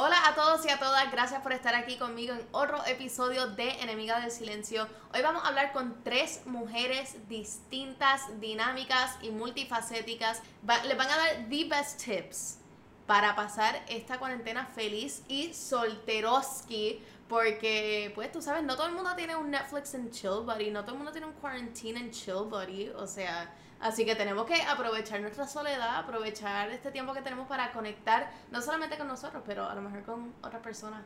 Hola a todos y a todas, gracias por estar aquí conmigo en otro episodio de Enemiga del Silencio. Hoy vamos a hablar con tres mujeres distintas, dinámicas y multifacéticas. les van a dar the best tips para pasar esta cuarentena feliz y solteroski. Porque, pues, tú sabes, no todo el mundo tiene un Netflix and chill buddy, no todo el mundo tiene un quarantine and chill buddy. O sea, Así que tenemos que aprovechar nuestra soledad, aprovechar este tiempo que tenemos para conectar, no solamente con nosotros, pero a lo mejor con otras personas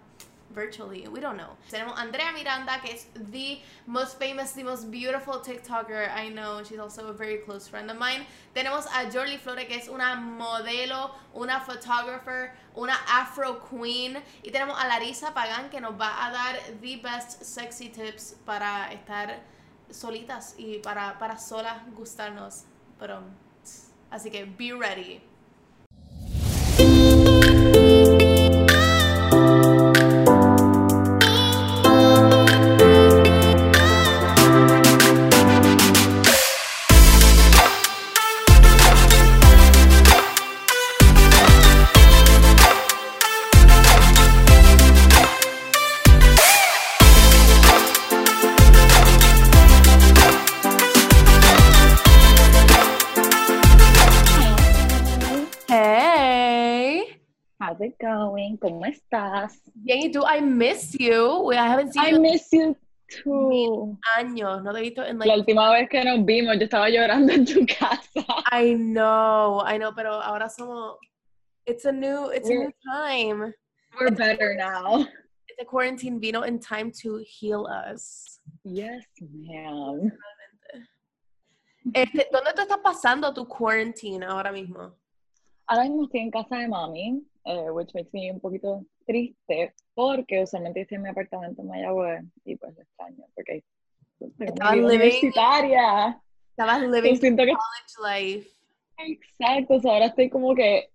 virtually. We don't know. Tenemos Andrea Miranda, que es the most famous, the most beautiful TikToker I know. She's also a very close friend of mine. Tenemos a Jorly Flore, que es una modelo, una photographer, una afro queen. Y tenemos a Larisa Pagan, que nos va a dar the best sexy tips para estar solitas y para, para solas gustarnos. Pero, así que be ready. Going? ¿Cómo estás? Bien, ¿y tú? I miss you. I haven't seen I miss you too. Años, no te he visto en La última vez que nos vimos, yo estaba llorando en tu casa. I know, I know, pero ahora somos. It's a new, it's a new time. We're better now. The quarantine vino in time to heal us. Yes, ma'am. Este, ¿Dónde te está pasando tu quarantine ahora mismo? Ahora mismo estoy en casa de mami eh, which makes me un poquito triste, porque usualmente en mi apartamento en Mayagüez y pues lo extraño, porque estabas universitaria. Estabas living college life. Exacto, ahora estoy como que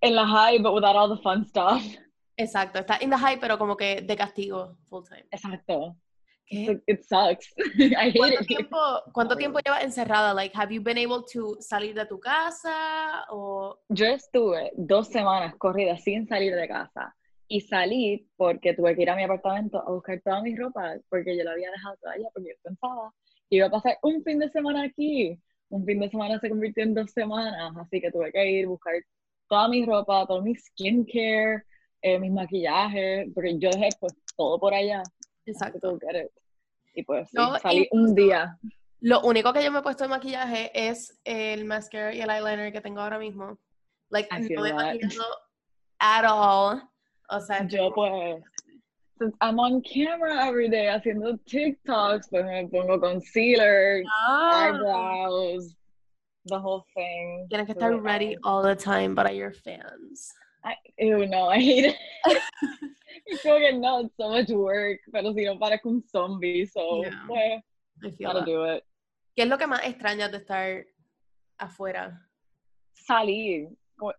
en la high, but without all the fun stuff. Exacto, está en la high, pero como que de castigo full time. Exacto. It sucks. I hate ¿Cuánto, Tiempo, ¿Cuánto tiempo llevas encerrada? Like, have you been able to salir de tu casa? O... Yo estuve dos semanas corridas sin salir de casa. Y salí porque tuve que ir a mi apartamento a buscar toda mi ropa, porque yo la había dejado toda allá, porque yo pensaba que iba a pasar un fin de semana aquí. Un fin de semana se convirtió en dos semanas, así que tuve que ir a buscar toda mi ropa, todo mi skincare, eh, mis maquillajes, porque yo dejé pues todo por allá. Exacto. Y pues salí un día. Lo único que yo me he puesto de maquillaje es el mascara y el eyeliner que tengo ahora mismo. Like, no me maquillando at all. O sea, yo pues, since I'm on camera every day haciendo TikToks, pues me pongo concealer, ah. eyebrows, the whole thing. Tienes que estar ready all the time para your fans. I, ew, no, I hate it. creo que no, it's so much work, pero si no parezco un zombie, so, yeah, pues, gotta do it. ¿Qué es lo que más extrañas de estar afuera? Salir,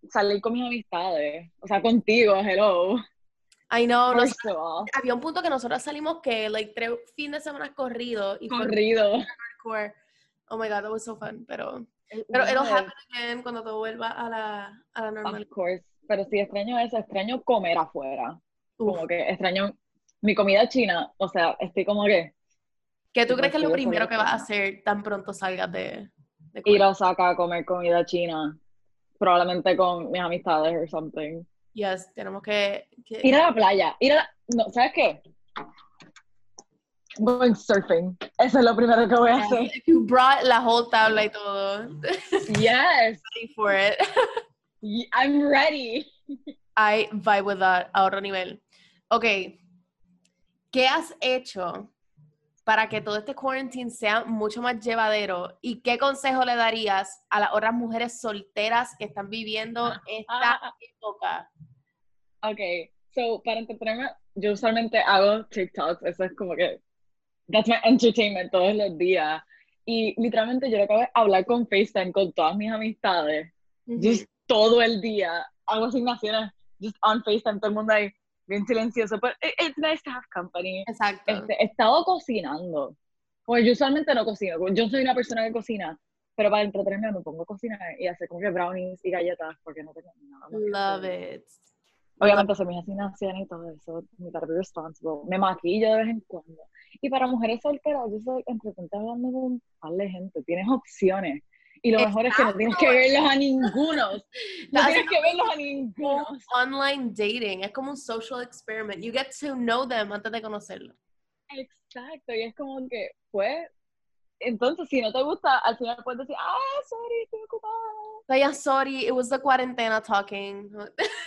salir con mis amistades, o sea, contigo, hello. I know, había un punto que nosotros salimos que, like, tres fines de semana corrido. Y corrido. Oh my god, that was so fun, pero... Pero it'll happen again cuando todo vuelva a la, a la normalidad. Of course, pero sí extraño eso, extraño comer afuera. Como que extraño mi comida china, o sea, estoy como que... ¿Qué tú crees que es lo primero que vas a hacer tan pronto salgas de, Ir a Osaka a comer comida china, probablemente con mis amistades o something. Yes, tenemos que, Ir a la playa, ir a la... No, ¿sabes qué? Going surfing. Eso es lo primero que voy a hacer. You brought la whole tabla y todo. Yes. Ready for it. I'm ready. I vibe with that a otro nivel. Ok, ¿qué has hecho para que todo este quarantine sea mucho más llevadero? ¿Y qué consejo le darías a las otras mujeres solteras que están viviendo ah, esta ah, ah. época? Ok, so para entretenerme, yo usualmente hago TikToks, eso es como que, that's my entertainment todos los días. Y literalmente yo lo acabo de hablar con FaceTime con todas mis amistades, just todo el día, hago asignaciones just on FaceTime, todo el mundo ahí bien silencioso, pero it's nice to have company. Exacto. Este, he estado cocinando. Pues yo usualmente no cocino, yo soy una persona que cocina, pero para entretenerme me pongo a cocinar y hacer como que brownies y galletas porque no tengo nada más. Love it. Obviamente soy mis asignaciones y todo eso, me gotta be responsible. Me maquillo de vez en cuando. Y para mujeres solteras, yo soy entretente hablando con un par de gente, tienes opciones. Y lo mejor es que no tienes que verlos a ninguno. No tienes que verlos a ninguno. Online dating, es como un social experiment. You get to know them antes de conocerlos. Exacto, y es como que, pues, entonces si no te gusta, al final puedes decir, ah, sorry, estoy ocupada. Vaya, sorry, it was the quarantena talking.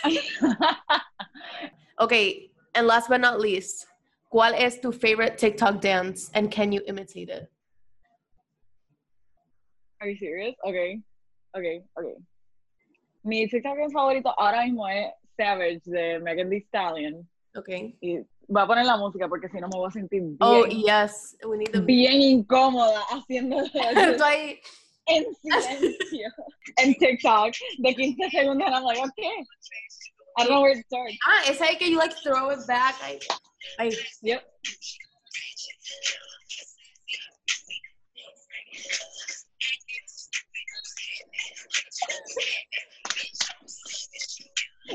okay, and last but not least, ¿cuál es tu favorite TikTok dance and can you imitate it? Are you serious? Okay, okay, okay. Mi TikTok dance favorito ahora mismo es Savage de Megan Thee Stallion. Okay. Y voy a poner la música porque si no me voy a sentir bien, Oh, yes. We need the bien incómoda haciendo Estoy en silencio en TikTok de 15 segundos and I'm like, okay. I don't know where to start. Ah, es que you like throw it back. I, I, Yep.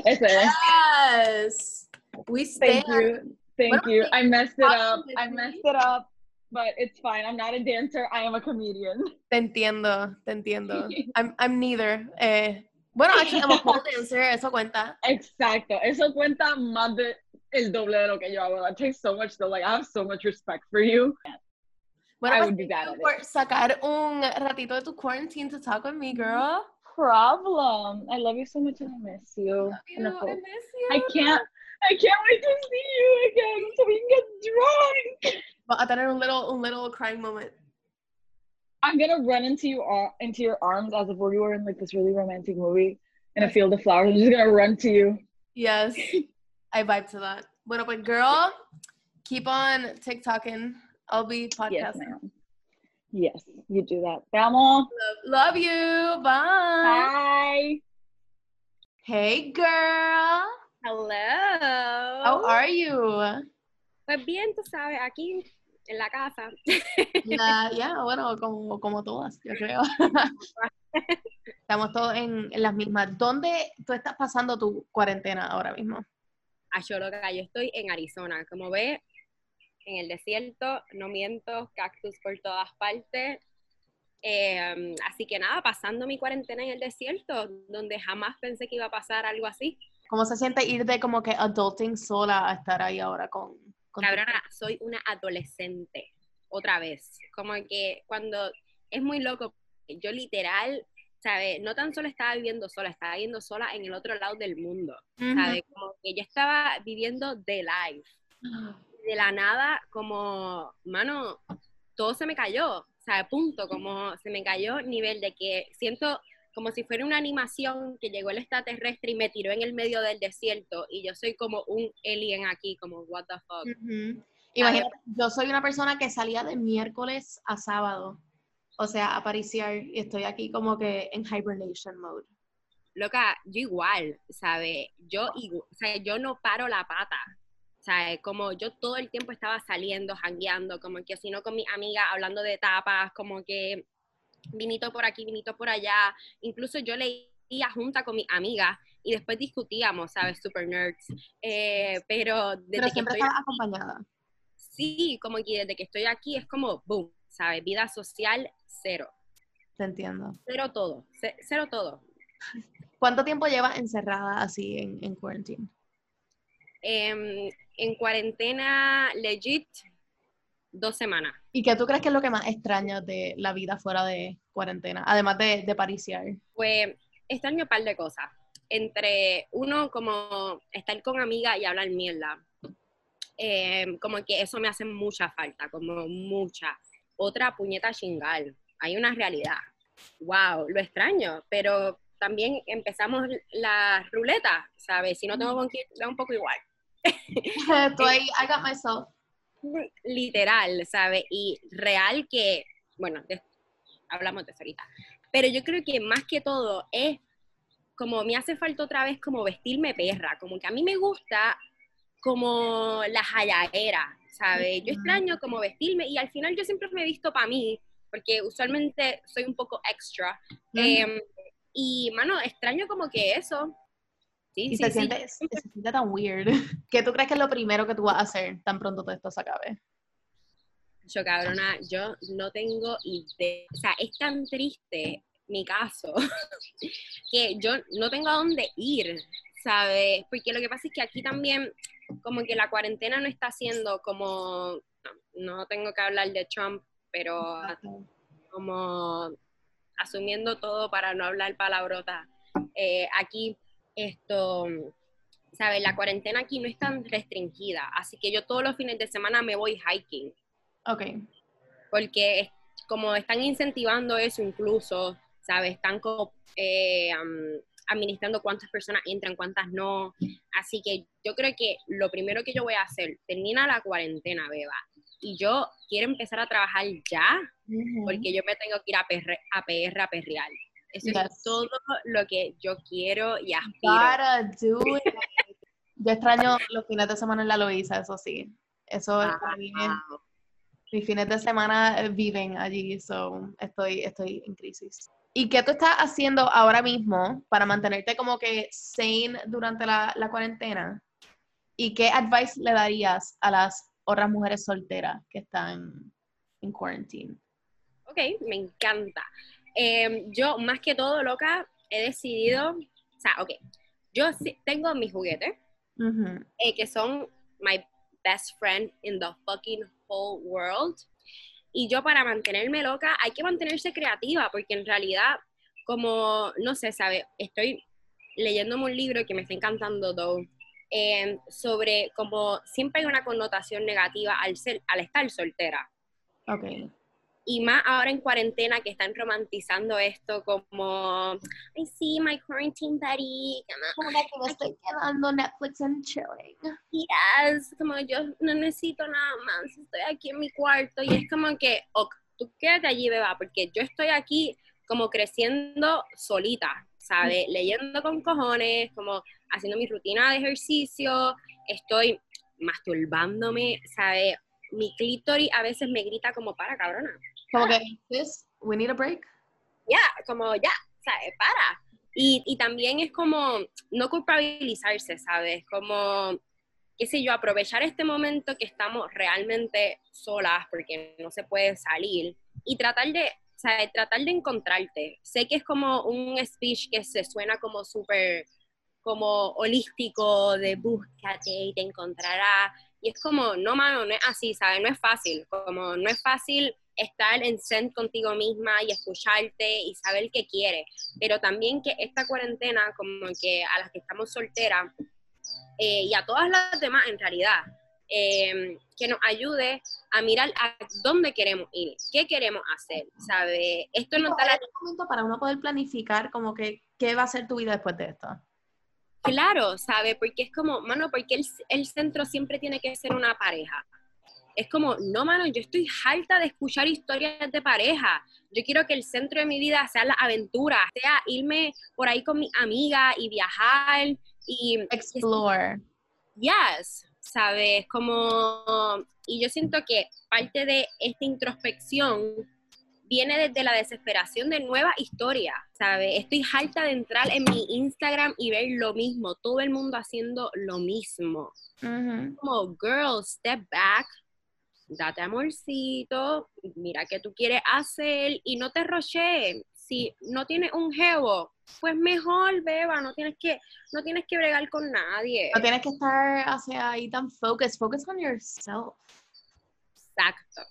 Ese es. yes. We stand. Thank you. Thank you. I messed it up. I messed it up. But it's fine. I'm not a dancer. I am a comedian. Te entiendo, te entiendo. I'm, I'm neither. Eh, bueno, actually, I'm a pole dancer, eso cuenta. Exacto. Eso cuenta más de el doble de lo que yo hago. That takes so much though. Like I have so much respect for you. Bueno, I would be bad at por sacar un ratito de tu quarantine to talk with me, girl. Problem. I love you so much and I miss you. And I You, I hope- miss you. I can't. I can't wait to see you again so we can get drunk. Va a tener un little, un little crying moment. I'm gonna run into you ar- into your arms as if we were in like this really romantic movie in a field of flowers. I'm just gonna run to you. Yes, I vibe to that. Bueno, pues, girl, keep on TikToking. I'll be podcasting. ma'am. Yes, you do that. Te amo. Love, love you. Bye. Bye. Hey, girl. Hello. How are you? Pues bien, tú sabes, aquí en la casa. Ya, ya, bueno, como, como todas, yo creo. Estamos todos en, en las mismas. ¿Dónde tú estás pasando tu cuarentena ahora mismo? A Choloca, yo estoy en Arizona. Como ves, en el desierto, no miento, cactus por todas partes. Eh, así que nada, pasando mi cuarentena en el desierto, donde jamás pensé que iba a pasar algo así. ¿Cómo se siente ir de como que adulting sola a estar ahí ahora con... con tu- Cabrona, soy una adolescente, otra vez. Como que cuando es muy loco, yo literal, ¿sabes? No tan solo estaba viviendo sola, estaba viviendo sola en el otro lado del mundo, Ujú. ¿sabes? Como que yo estaba viviendo de life. De la nada, como, mano, todo se me cayó, ¿sabes? Punto, como se me cayó nivel de que siento como si fuera una animación que llegó el extraterrestre y me tiró en el medio del desierto y yo soy como un alien aquí, como what the fuck. Imagínate, yo soy una persona que salía de miércoles a sábado, o sea, a pariciar, y estoy aquí como que en hibernation mode. Loca, yo igual, ¿sabes? Yo, igu- o sea, yo no paro la pata, ¿sabes? Como yo todo el tiempo estaba saliendo, jangueando, como que si no con mi amiga hablando de tapas, como que vinito por aquí, vinito por allá. Incluso yo leía junta con mi amiga y después discutíamos, ¿sabes? Super nerds. Eh, pero desde Pero que siempre estoy estaba acompañada. sí, como que desde que estoy aquí es como, boom, ¿sabes? Vida social, cero. Te entiendo. Cero todo, ce- cero todo. ¿Cuánto tiempo llevas encerrada así en, en quarantine? Em, en cuarentena, legit, dos semanas. ¿Y qué tú crees que es lo que más extrañas de la vida fuera de cuarentena? Además de, de pariciar. Pues extraño un par de cosas. Entre uno, como estar con amigas y hablar mierda. Em, como que eso me hace mucha falta, como mucha. Otra puñeta chingal. Hay una realidad. Wow, lo extraño, pero también empezamos la ruleta, ¿sabes? Si no tengo con quién, da un poco igual. Estoy, I got myself. literal, ¿sabe? Y real que, bueno, de- hablamos de eso ahorita, pero yo creo que más que todo es como me hace falta otra vez como vestirme perra, como que a mí me gusta como la jayaera, ¿sabe? Yo extraño como vestirme y al final yo siempre me he visto para mí, porque usualmente soy un poco extra. Em, y, mano, extraño como que eso, Sí, y sí, se, sí. siente, se siente tan weird. ¿Qué tú crees que es lo primero que tú vas a hacer tan pronto todo esto se acabe? Yo, cabrona, yo no tengo idea. O sea, es tan triste mi caso que yo no tengo a dónde ir, ¿sabes? Porque lo que pasa es que aquí también, como que la cuarentena no está haciendo como. No, no tengo que hablar de Trump, pero como asumiendo todo para no hablar palabrota. Eh, aquí, esto, ¿sabes? La cuarentena aquí no es tan restringida, así que yo todos los fines de semana me voy hiking, Ok. porque es- como están incentivando eso incluso, ¿sabes? Están como eh, administrando cuántas personas entran, cuántas no, así que yo creo que lo primero que yo voy a hacer, termina la cuarentena, beba, y yo quiero empezar a trabajar ya, porque yo me tengo que ir a PR, a, PR a perrear. Eso Yes. es todo lo que yo quiero y aspiro. Do it. Yo extraño los fines de semana en la Loíza, eso sí. Eso es para mí es- mis fines de semana eh, viven allí, so estoy, estoy en crisis. ¿Y qué tú estás haciendo ahora mismo para mantenerte como que sane durante la, la cuarentena? ¿Y qué advice le darías a las otras mujeres solteras que están en quarantine? Ok, me encanta. Eh, yo, más que todo, loca, he decidido, o sea, ok, yo tengo mis juguetes, Ujú. eh, que son my best friend in the fucking whole world. Y yo para mantenerme loca hay que mantenerse creativa, porque en realidad, como, no sé, ¿sabe? Estoy leyéndome un libro que me está encantando, though, eh, sobre como siempre hay una connotación negativa al, ser, al estar soltera. Ok. Y más ahora en cuarentena que están romantizando esto como, ay sí, my quarantine buddy, como, que me estoy quedando Netflix and chilling. yes, como yo no necesito nada más, estoy aquí en mi cuarto y es como que, ok, tú quédate allí, beba, porque yo estoy aquí como creciendo solita, ¿sabes? Leyendo con cojones, como haciendo mi rutina de ejercicio, estoy masturbándome, ¿sabes? Mi clítoris a veces me grita como, para, cabrona, Como que, sis, we need a break. ya, como ya, ¿sabes? Para. Y, y también es como no culpabilizarse, ¿sabes? Como, qué sé yo, aprovechar este momento que estamos realmente solas porque no se puede salir y tratar de, ¿sabes? Tratar de encontrarte. Sé que es como un speech que se suena como súper, como holístico, de búscate y te encontrará. Y es como, no, mano, no es así, ¿sabes? No es fácil. Como, no es fácil estar en zen contigo misma y escucharte y saber qué quieres. Pero también que esta cuarentena, como que a las que estamos solteras, eh, y a todas las demás en realidad, eh, que nos ayude a mirar a dónde queremos ir, qué queremos hacer, ¿sabbe? Esto no está la este momento para uno poder planificar como que qué va a ser tu vida después de esto. Claro, ¿sabe? Porque es como, mano, porque el, el centro siempre tiene que ser una pareja. Es como, no, mano, yo estoy harta de escuchar historias de pareja. Yo quiero que el centro de mi vida sea la aventura, sea irme por ahí con mi amiga y viajar y... Explore. Yes, ¿sabes? Como... Y yo siento que parte de esta introspección viene desde la desesperación de nuevas historias, ¿sabes? Estoy harta de entrar en mi Instagram y ver lo mismo, todo el mundo haciendo lo mismo. Como, girl, step back, date amorcito, mira qué tú quieres hacer y no te roche. Si no tienes un jevo, pues mejor, beba, no tienes que, no tienes que bregar con nadie. No tienes que estar hacia ahí tan focused. Focus on yourself. Exacto.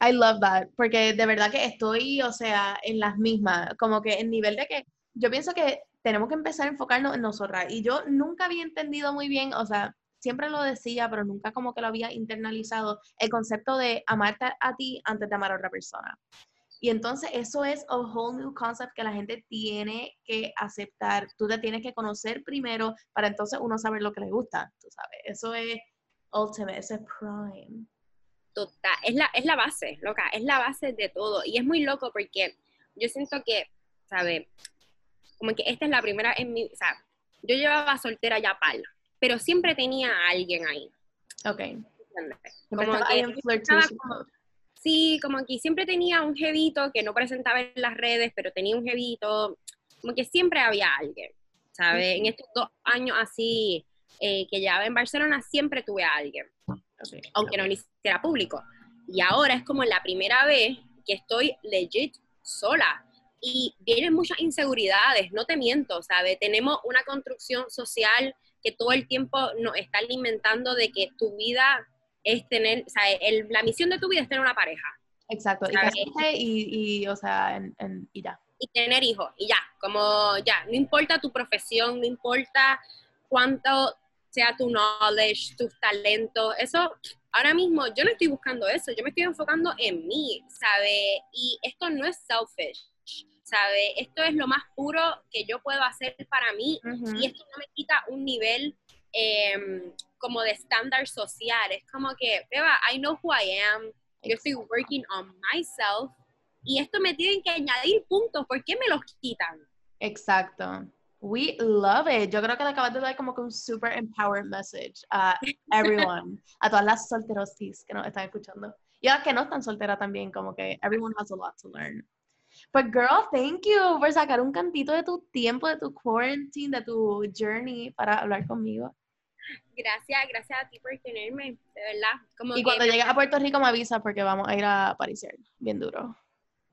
I love that, porque de verdad que estoy, o sea, en las mismas, como que en nivel de que yo pienso que tenemos que empezar a enfocarnos en nosotras. Y yo nunca había entendido muy bien, o sea, siempre lo decía, pero nunca como que lo había internalizado, el concepto de amarte a ti antes de amar a otra persona. Y entonces eso es a whole new concept que la gente tiene que aceptar. Tú te tienes que conocer primero para entonces uno saber lo que le gusta, tú sabes. Eso es ultimate, ese es prime. Total, es la, es la base, loca, es la base de todo. Y es muy loco porque yo siento que, ¿sabes? Como que esta es la primera en mi, o sea, yo llevaba soltera ya pal, pero siempre tenía a alguien ahí. Ok. Como que como-. Sí, como que siempre tenía un jevito que no presentaba en las redes, pero tenía un jevito, como que siempre había alguien. ¿sabes? En estos dos años así eh, que llevaba en Barcelona siempre tuve a alguien, aunque no lo hiciera público. Y ahora es como la primera vez que estoy legit sola. Y vienen muchas inseguridades, no te miento, ¿sabes? Tenemos una construcción social que todo el tiempo nos está alimentando de que tu vida es tener, o sea, la misión de tu vida es tener una pareja. Exacto, y, y, o sea, en, y ya. Y tener hijos, y ya, como ya, no importa tu profesión, no importa cuánto sea tu knowledge, tus talentos, eso, ahora mismo yo no estoy buscando eso, yo me estoy enfocando en mí, ¿sabe? Y esto no es selfish, ¿sabe? Esto es lo más puro que yo puedo hacer para mí y esto no me quita un nivel em, como de estándar social, es como que, Beba, I know who I am, yo estoy working on myself y esto me tienen que añadir puntos, ¿por qué me los quitan? Exacto. We love it. Yo creo que le acabas de dar como que un super empowered message a everyone, a todas las solterosis que nos están escuchando. Y a las que no están solteras también, como que everyone has a lot to learn. But girl, thank you por sacar un cantito de tu tiempo, de tu quarantine, de tu journey para hablar conmigo. Gracias, gracias a ti por tenerme, de verdad. y cuando llegues a Puerto Rico me avisas porque vamos a ir a París, bien duro.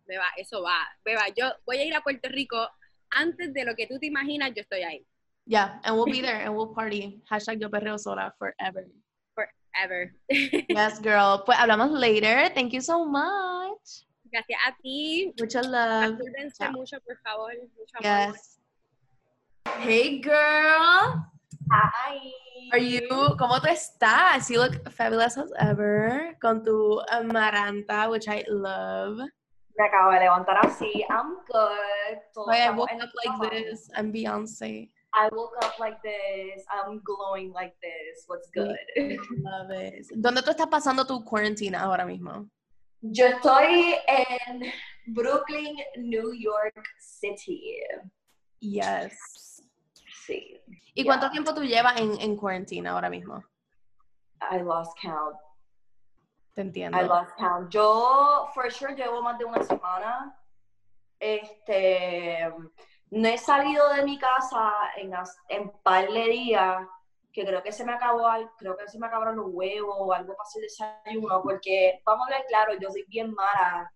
Beba, eso va. Beba, yo voy a ir a Puerto Rico antes de lo que tú te imaginas, yo estoy ahí. Yeah, and we'll be there and we'll party. Hashtag yo perreo sola forever. Forever. yes, girl. Pues hablamos later. Thank you so much. Gracias a ti. Mucho love. Mucho, por favor. Mucho amor. Yes. Hey, girl. Hi. Are you? ¿Cómo tú estás? You look fabulous as ever. Con tu amaranta, which I love. Me acabo de levantar así. I'm good. Todo I woke up like this. I'm Beyonce. I woke up like this. I'm glowing like this. What's good? Love it. ¿Dónde tú estás pasando tu cuarentena ahora mismo? Yo estoy en Brooklyn, New York City. Yes. Sí. ¿Y cuánto tiempo tú llevas en, en cuarentena ahora mismo? I lost count. Te entiendo. I lost count. Yo, for sure, llevo más de una semana. Este, no he salido de mi casa en, en par de días, que creo que se me acabó, creo que se me acabaron los huevos o algo para hacer desayuno, porque, vamos a ver claro, yo soy bien mala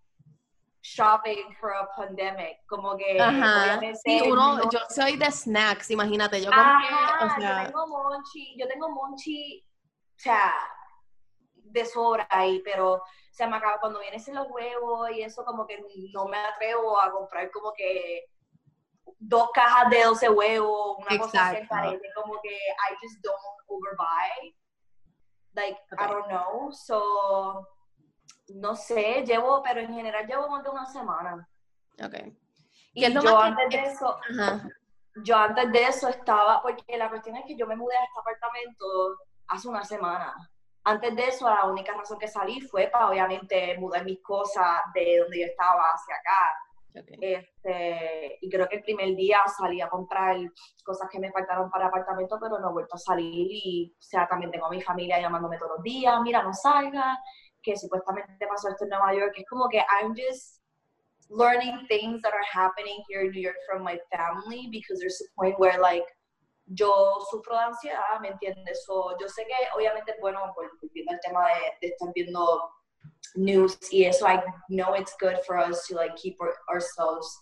shopping for a pandemic, como que obviamente sí, uno, yo soy de snacks, imagínate, yo compré, o sea... yo tengo monchi, yo tengo monchi, o sea, de sobra ahí, pero se me acaba cuando vienes en los huevos y eso como que no me atrevo a comprar como que dos cajas de 12 huevos, una cosa así parece, como que I just don't overbuy. Like, I don't know. So, no sé, llevo, pero en general llevo más de una semana. Ok. Y yo antes de eso, yo antes de eso estaba, porque la cuestión es que yo me mudé a este apartamento hace una semana antes de eso, la única razón que salí fue para, obviamente, mudar mis cosas de donde yo estaba hacia acá. Este, y creo que el primer día salí a comprar cosas que me faltaron para el apartamento, pero no he vuelto a salir. Y, o sea, también tengo a mi familia llamándome todos los días, mira, no salga, que supuestamente pasó esto en Nueva York. Es como que I'm just learning things that are happening here in New York from my family because there's a point where, like, yo sufro de ansiedad, ¿me entiendes? So, yo sé que obviamente bueno, pues, viendo el tema de, de, estar viendo news y eso, I know it's good for us to like keep our, ourselves,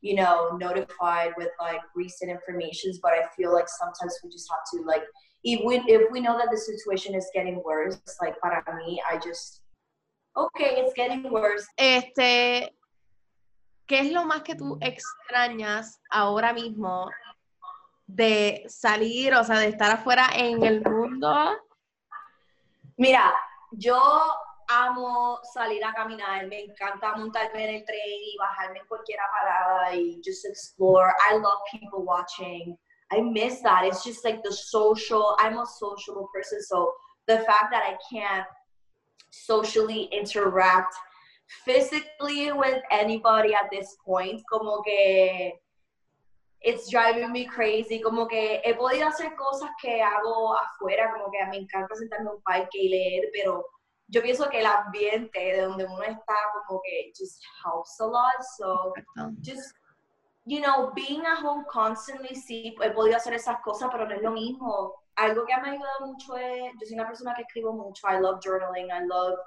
you know, notified with like recent informations, but I feel like sometimes we just have to like, if we, if we know that the situation is getting worse, like para mí, I just, okay, it's getting worse. Este, ¿qué es lo más que tú extrañas ahora mismo de salir, o sea, de estar afuera en el mundo? Mira, yo amo salir a caminar, me encanta montarme en el tren y bajarme en cualquier parada y just explore. I love people watching. I miss that. It's just like the social, I'm a social person, so the fact that I can't socially interact physically with anybody at this point, como que it's driving me crazy, como que he podido hacer cosas que hago afuera, como que me encanta sentarme en un parque y leer, pero yo pienso que el ambiente de donde uno está como que just helps a lot, so just you know, being at home constantly, sí, he podido hacer esas cosas, pero no es lo mismo. Algo que me ha ayudado mucho es, yo soy una persona que escribo mucho, I love journaling, I love,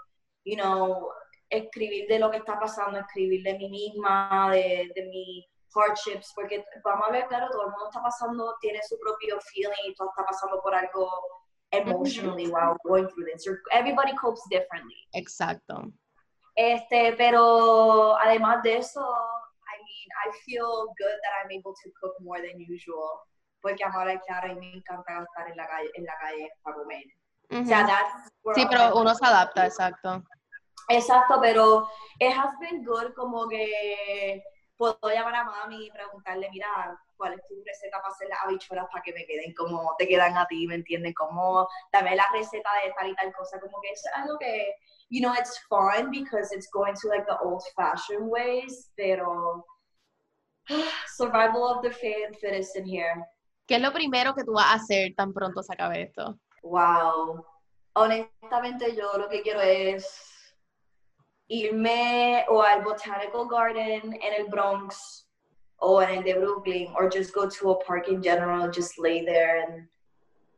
you know, escribir de lo que está pasando, escribir de mí misma, de, de mi hardships, porque vamos a ver, claro, todo el mundo está pasando, tiene su propio feeling, todo está pasando por algo emotionally while going through this. Everybody copes differently. Exacto. Este, pero además de eso, I mean, I feel good that I'm able to cook more than usual, porque ahora, claro, a mí me encanta estar en la calle, en la calle para comer. Uh -huh. o sea, that's sí, pero uno se adapta, exacto. Exacto, pero it has been good como que puedo llamar a mami y preguntarle, mira, ¿cuál es tu receta para hacer las habichuelas para que me queden como te quedan a ti, ¿me entienden? Como dame la receta de tal y tal cosa, como que es algo que, you know, it's fun because it's going to like the old fashioned ways, pero survival of the fittest in here. ¿Qué es lo primero que tú vas a hacer tan pronto se acabe esto? Wow. Honestamente yo lo que quiero es irme o al Botanical Garden en el Bronx o en el de Brooklyn, or just go to a park in general, just lay there and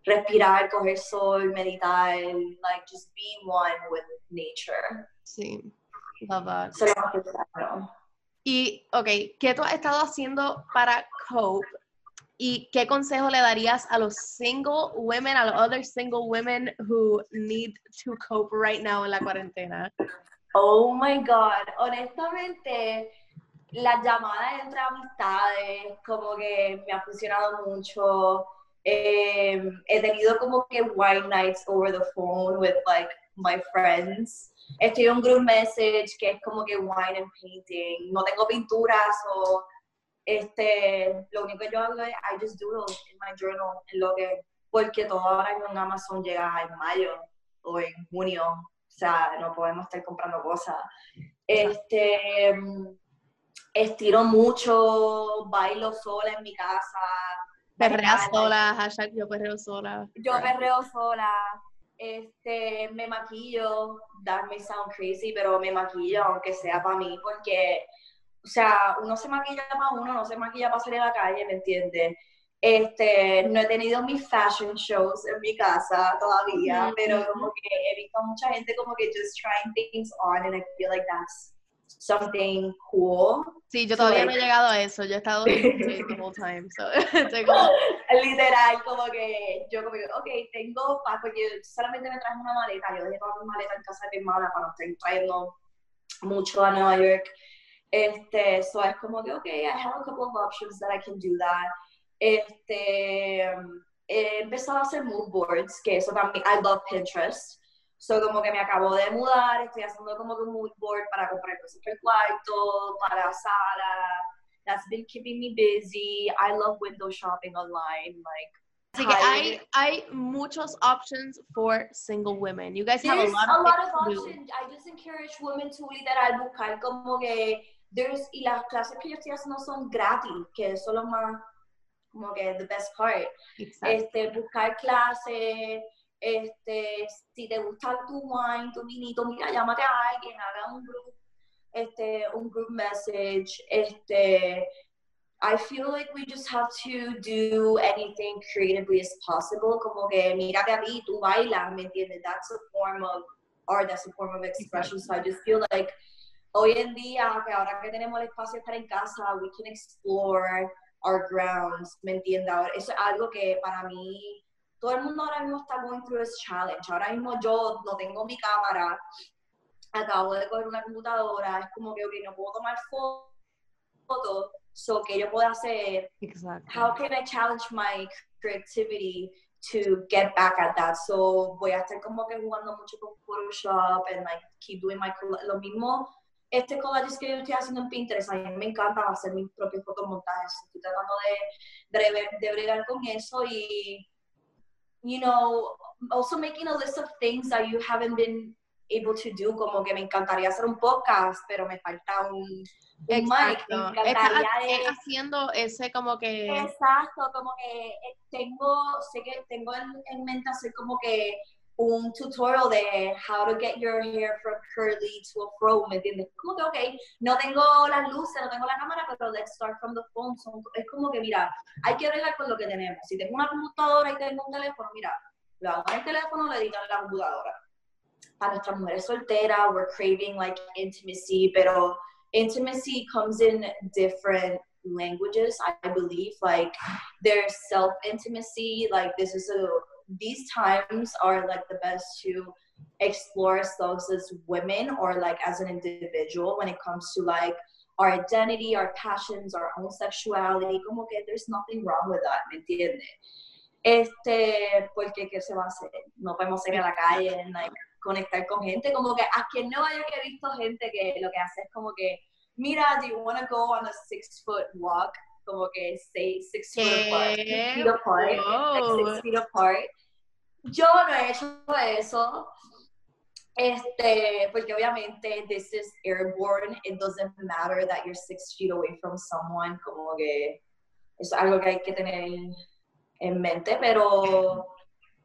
respirar, coger sol, meditar, like just being one with nature. Sí, love that. So, y, ok, ¿qué tú has estado haciendo para cope? ¿Y qué consejo le darías a los single women, a los other single women who need to cope right now en la cuarentena? Oh my God, honestamente, las llamadas entre amistades, como que me ha funcionado mucho. Eh, he tenido como que white nights over the phone with like my friends. Estoy un group message que es como que wine and painting. No tengo pinturas o este, lo único que yo hago es I just doodle in my journal, en lo que, porque todo ahora en Amazon llega en mayo o en junio sea, no podemos estar comprando cosas. Este, estiro mucho, bailo sola en mi casa. Perreas sola, hashtag yo perreo sola. Yo perreo sola. Este, me maquillo, that may sound crazy, pero me maquillo aunque sea para mí, porque, o sea, uno se maquilla para uno, no se maquilla para salir a la calle, ¿me entiendes? Este, no he tenido mis fashion shows en mi casa todavía, pero como que he visto a mucha gente como que just trying things on and I feel like that's something cool. Sí, yo todavía no he llegado a eso, yo he estado the whole time, so Literal, como que yo como que, ok, tengo porque solamente me traje una maleta, yo dejé toda mi maleta en casa de mi hermana para no estar trayendo mucho a Nueva York. Este, so es como que, ok, I have a couple of options that I can do that. Este, he empezado a hacer mood boards, que eso también, I love Pinterest. So, como que me acabo de mudar, estoy haciendo como que un mood board para comprar cosas para el cuarto, para la sala. That's been keeping me busy. I love window shopping online, like. Así que hay, hay muchos options for single women. You guys have a lot, a lot of options. I just encourage women to literal buscar como que there's y las clases que yo estoy haciendo son gratis, que eso es lo más como que the best part. Este, buscar clases, este, si te gusta tu wine, tu vinito, mira, llámate a alguien, haga un group, este, un group message, este, I feel like we just have to do anything creatively as possible, como que mírate a ti, tú bailas, ¿me entiendes? That's a form of art, that's a form of expression, so I just feel like hoy en día, que ahora que tenemos el espacio estar en casa, we can explore, our grounds, ¿me entiendes? Eso es algo que para mí, todo el mundo ahora mismo está going through this challenge. Ahora mismo yo no tengo mi cámara, acabo de coger una computadora, es como que, ok, no puedo tomar fotos, so que yo puedo hacer, exactly. how can I challenge my creativity to get back at that? So voy a estar como que jugando mucho con Photoshop and like keep doing my, lo mismo este collage que yo estoy haciendo en Pinterest, a mí me encanta hacer mis propios fotomontajes. Estoy tratando de, de, de bregar con eso y, you know, also making a list of things that you haven't been able to do, como que me encantaría hacer un podcast, pero me falta un, un mic. Me encantaría haciendo ese como que... Exacto, como que eh, tengo, sé que tengo en, en mente hacer como que un tutorial de how to get your hair from curly to a fro, ¿me entiendes? Como que, ok, no tengo las luces, no tengo la cámara, pero let's start from the phone. So, es como que, mira, hay que arreglar con lo que tenemos. Si tengo una computadora y tengo un teléfono, mira, lo hago en el teléfono, lo edito en la computadora. Para nuestras mujeres solteras, we're craving like intimacy, pero intimacy comes in different languages, I believe. Like there's self intimacy, like this is a these times are like the best to explore ourselves as women or like as an individual when it comes to like our identity, our passions, our own sexuality, como que there's nothing wrong with that, ¿me entiendes? Este, porque ¿qué se va a hacer? No podemos ir a la calle, like, conectar con gente, como que a quien no haya que he visto gente que lo que hace es como que, mira, do you want to go on a six foot walk? Como que say six feet apart, six feet apart, like six feet apart. Yo no he hecho eso. Este, porque obviamente this is airborne, it doesn't matter that you're six feet away from someone, como que es algo que hay que tener en mente, pero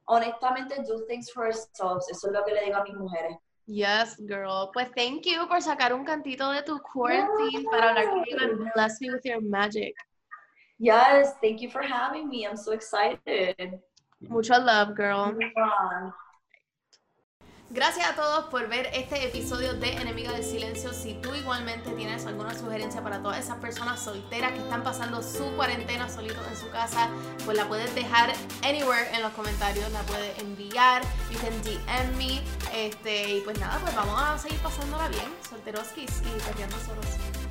honestamente do things for ourselves, eso es lo que le digo a mis mujeres. Yes, girl. Pues thank you por sacar un cantito de tu quarantine para hablar conmigo and bless me with your magic. Yes, thank you for having me. I'm so excited. Mucho love, girl. Gracias a todos por ver este episodio de Enemiga del Silencio. Si tú igualmente tienes alguna sugerencia para todas esas personas solteras que están pasando su cuarentena solitos en su casa, pues la puedes dejar anywhere en los comentarios, la puedes enviar, you can DM me. Este, y pues nada, pues vamos a seguir pasándola bien, solteroskis y solos.